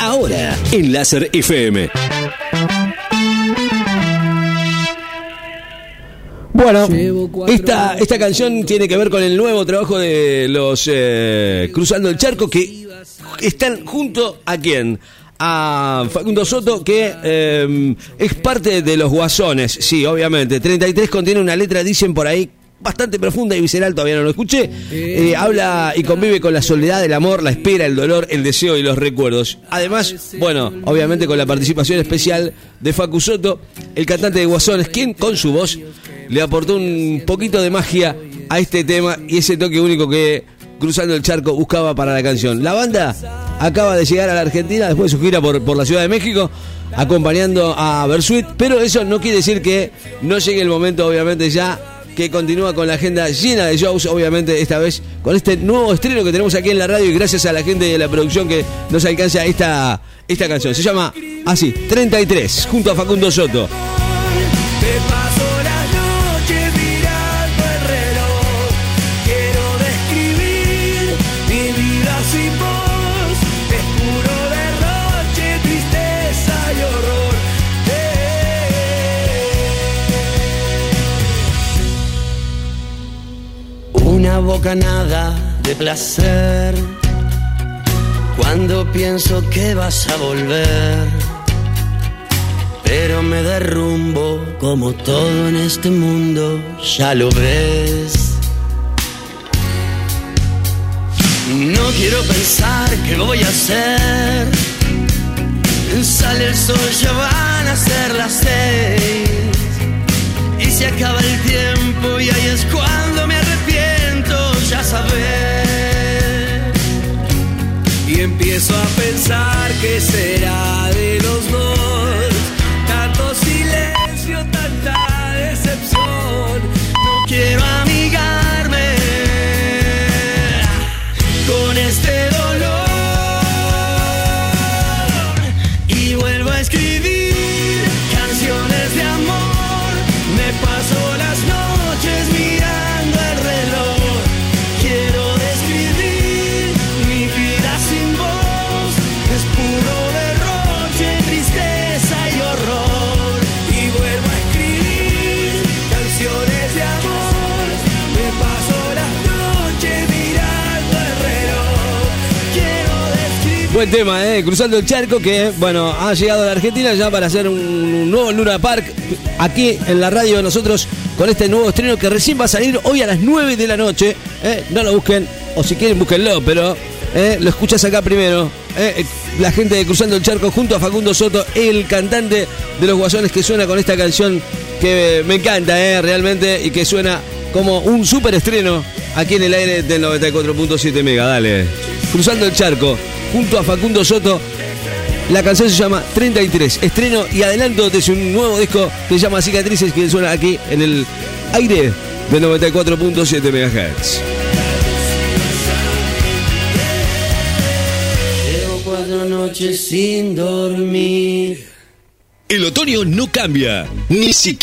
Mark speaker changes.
Speaker 1: Ahora en Láser FM.
Speaker 2: Bueno, esta, esta canción tiene que ver con el nuevo trabajo de los eh, Cruzando el Charco que están junto a quién? A Facundo Soto, que eh, es parte de los Guasones, sí, obviamente. 33 contiene una letra, dicen por ahí, bastante profunda y visceral, todavía no lo escuché. Eh, habla y convive con la soledad, el amor, la espera, el dolor, el deseo y los recuerdos. Además, bueno, obviamente con la participación especial de Facu Soto, el cantante de Guasones, quien con su voz le aportó un poquito de magia a este tema y ese toque único que Cruzando el Charco buscaba para la canción. La banda acaba de llegar a la Argentina después de su gira por, por la Ciudad de México acompañando a Bersuit, pero eso no quiere decir que no llegue el momento, obviamente, ya que continúa con la agenda llena de shows, obviamente esta vez con este nuevo estreno que tenemos aquí en la radio y gracias a la gente de la producción que nos alcanza esta, esta canción. Se llama así, 33, junto a Facundo Soto.
Speaker 3: Bocanada de placer cuando pienso que vas a volver. Pero me derrumbo como todo en este mundo, ya lo ves. No quiero pensar qué voy a hacer. Sale el sol, ya van a ser las seis. Y se acaba el tiempo y ahí es será
Speaker 2: Buen tema, ¿eh? Cruzando el charco que, bueno, ha llegado a la Argentina ya para hacer un, nuevo Luna Park aquí en la radio de nosotros con este nuevo estreno que recién va a salir hoy a las 9 de la noche. ¿eh? No lo busquen, o si quieren búsquenlo, pero ¿eh? lo escuchas acá primero. La gente de Cruzando el Charco junto a Facundo Soto, el cantante de los Guasones que suena con esta canción que me encanta, realmente, y que suena como un super estreno aquí en el aire del 94.7 Mega. Dale. Cruzando el Charco junto a Facundo Soto. La canción se llama 33, estreno y adelanto de su nuevo disco que se llama Cicatrices, que suena aquí en el aire del 94.7 MHz.
Speaker 3: Llevo cuatro noches sin dormir.
Speaker 1: El otoño no cambia, ni siquiera.